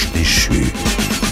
ange déchu.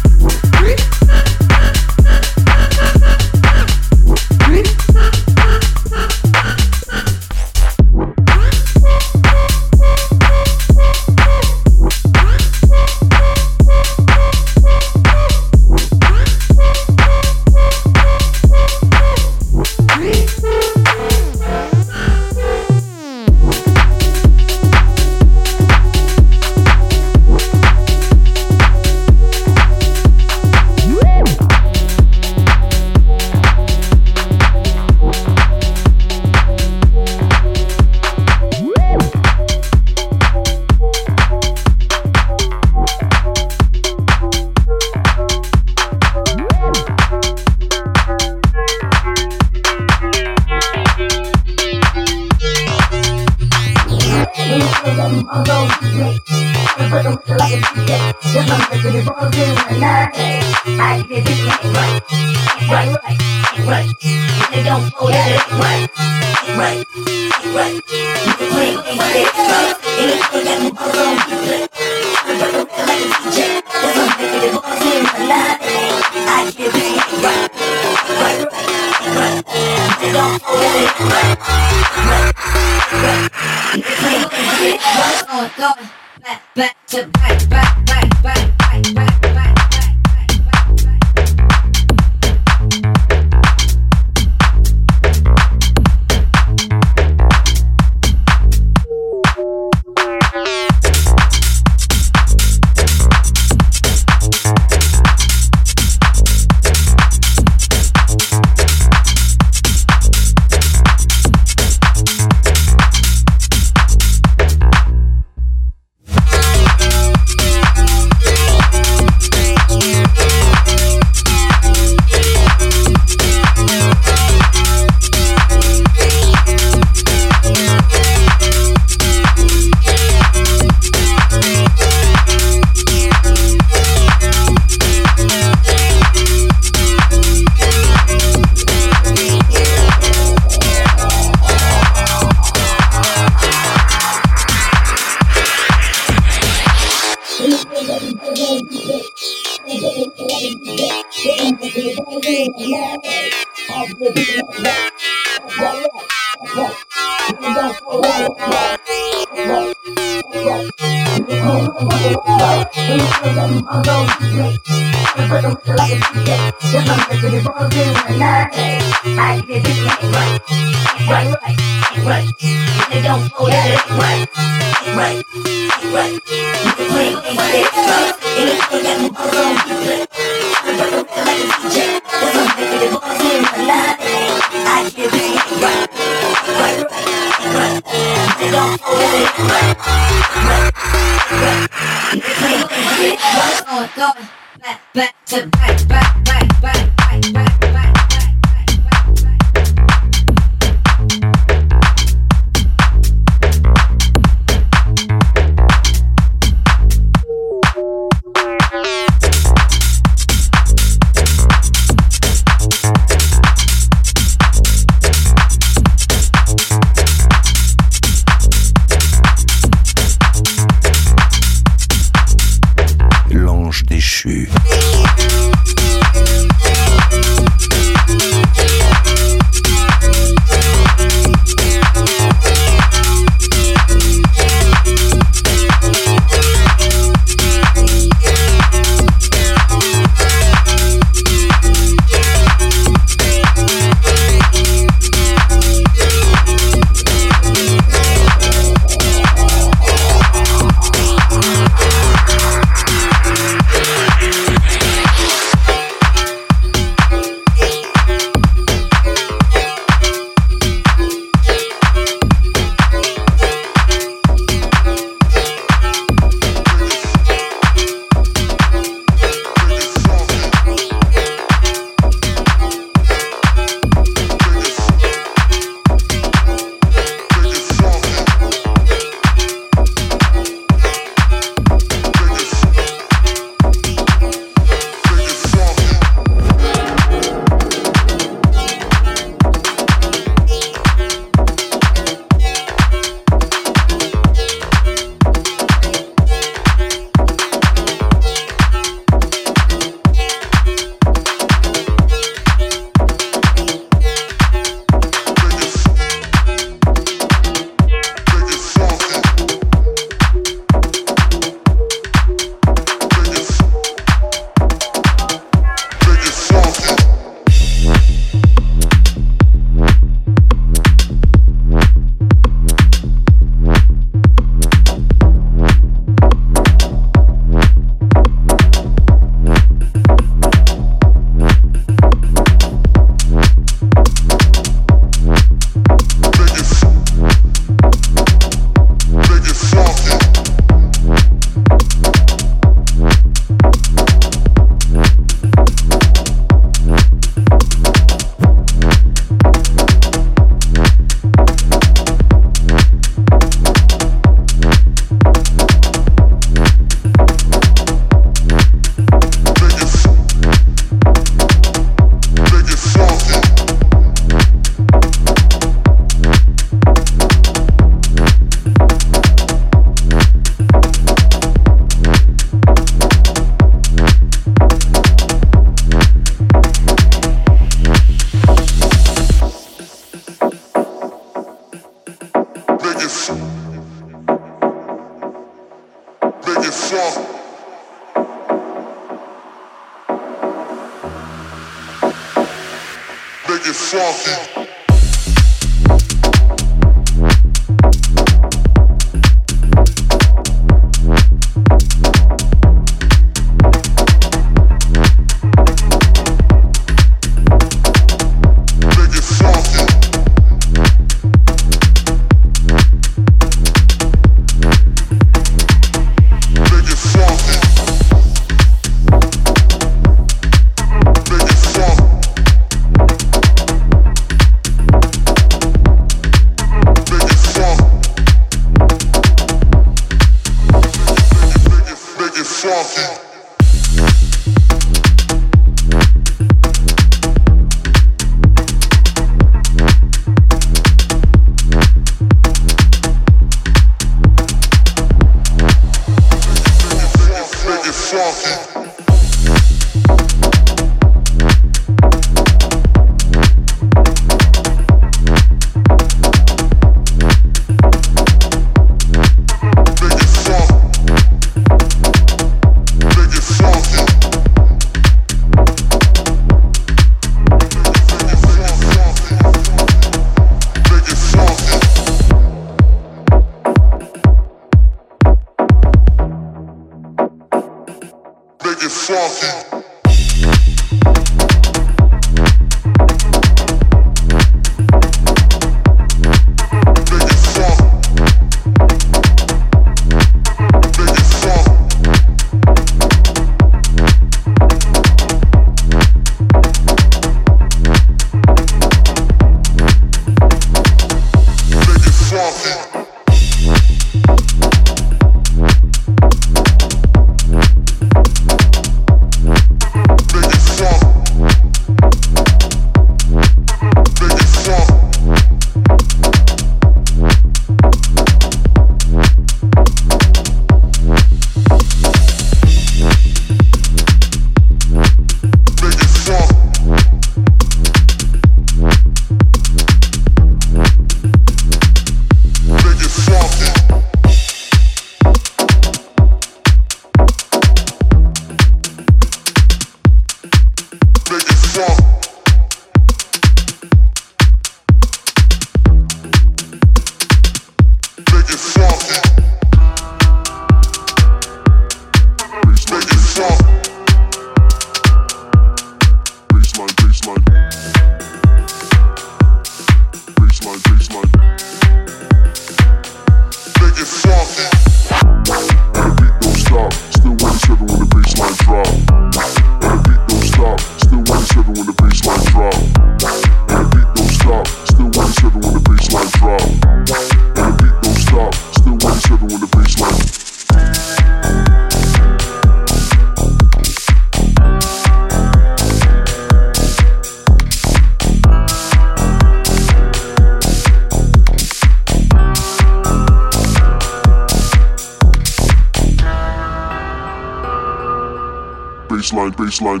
Baseline,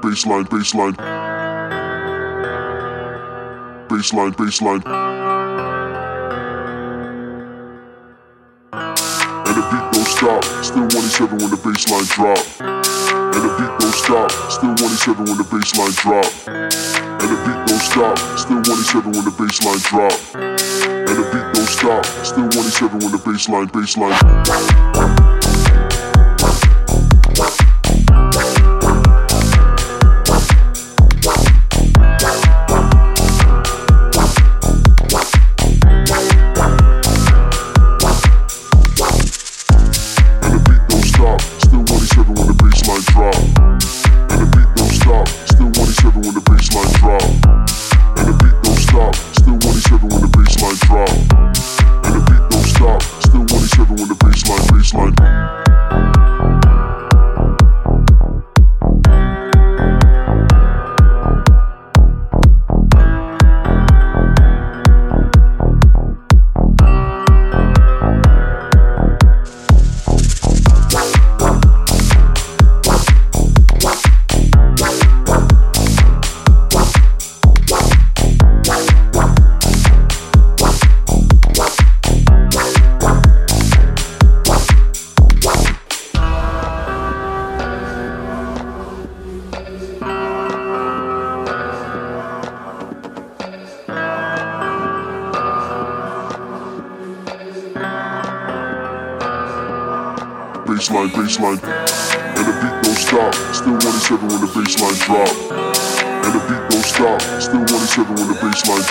bassline, bassline, bassline, bassline. And the beat don't stop, still 187 when the bassline drop. And the beat don't stop, still 187 when the bassline drop. And the beat don't stop, still 187 when the bassline drop. And the beat don't stop, still 187 when the bassline, bassline.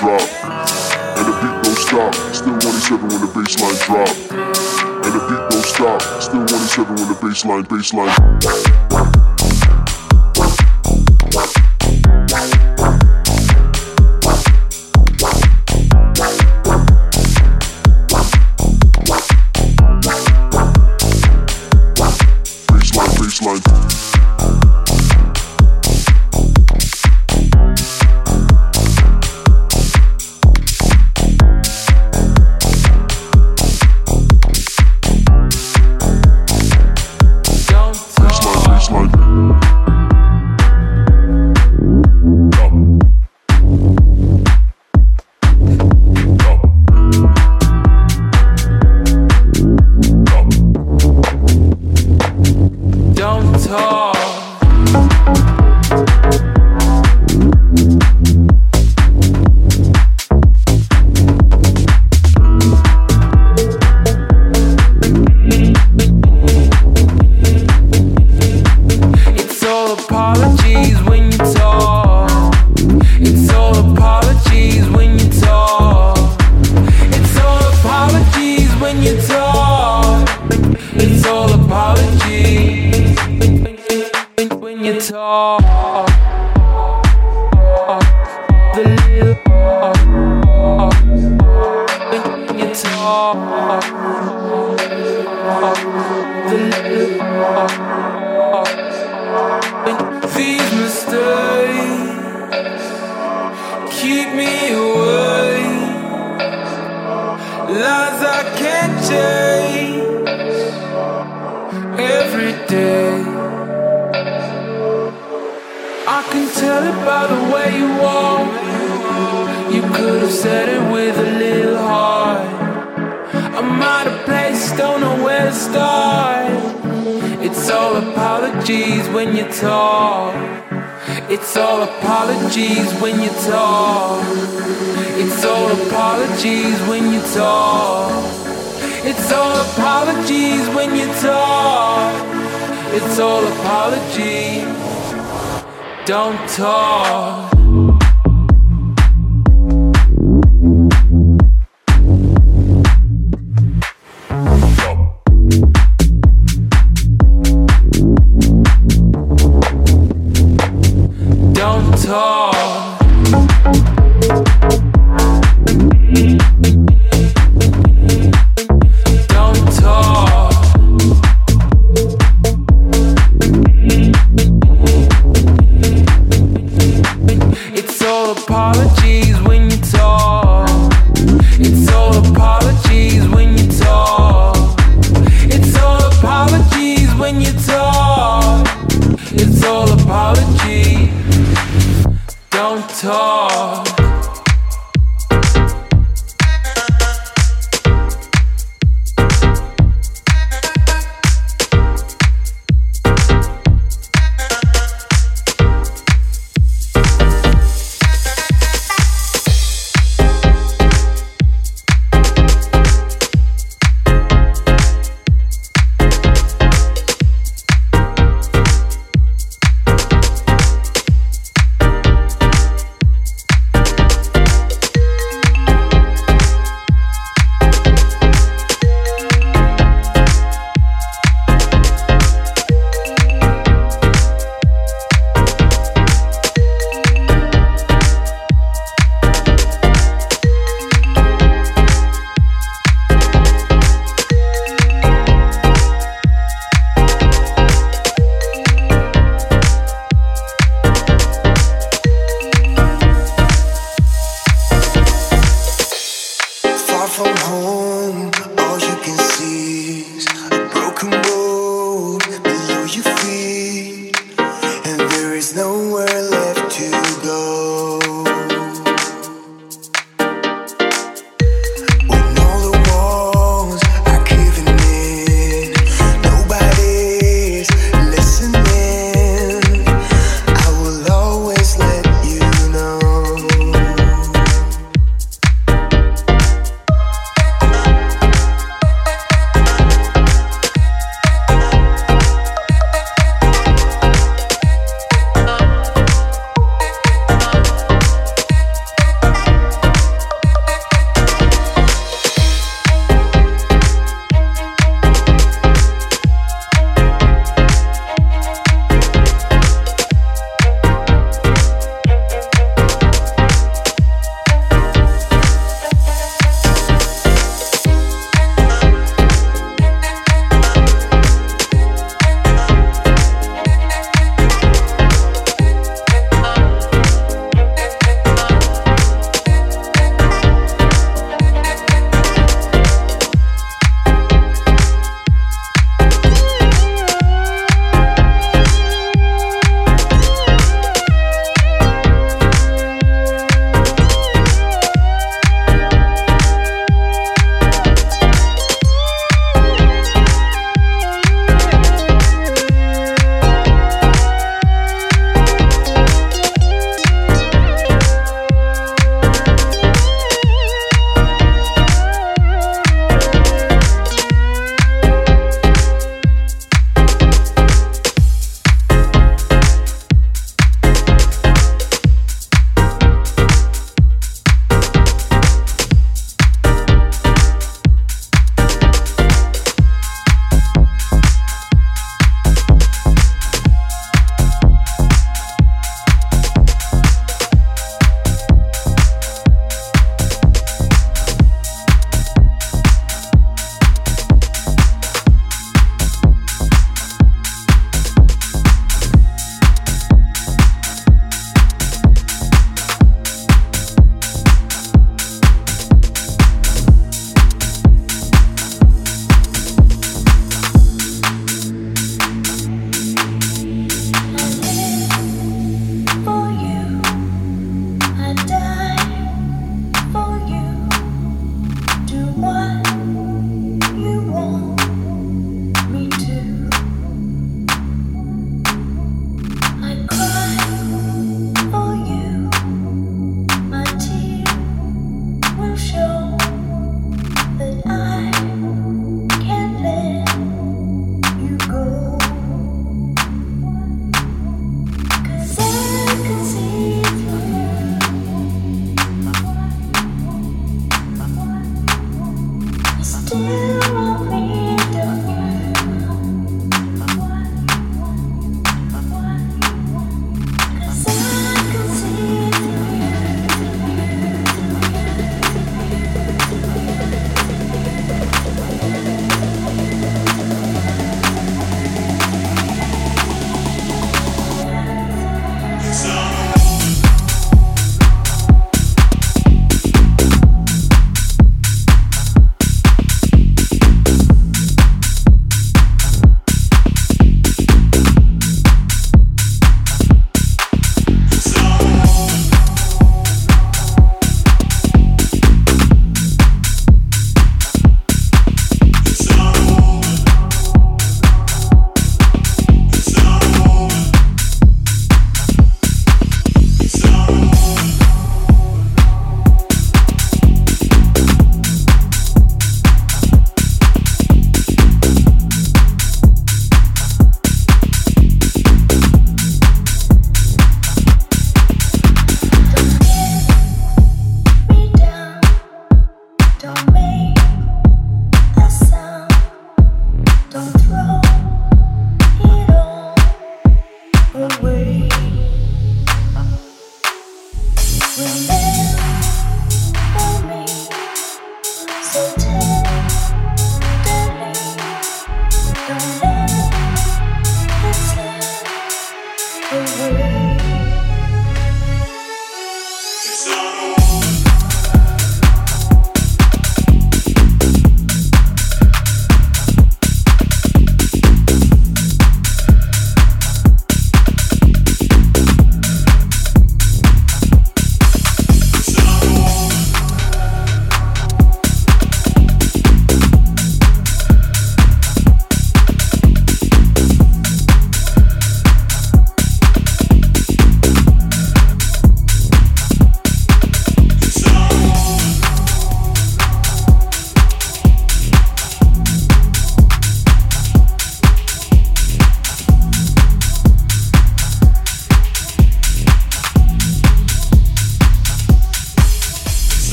Drop. And the beat don't stop. Still 187 when the bassline drop. And the beat don't stop. Still 187 when the bassline, bassline. when you talk, it's all apologies. When you talk. apologies when you talk. It's all apologies when you talk. It's all apologies when you talk. It's all apologies. Don't talk. don't talk.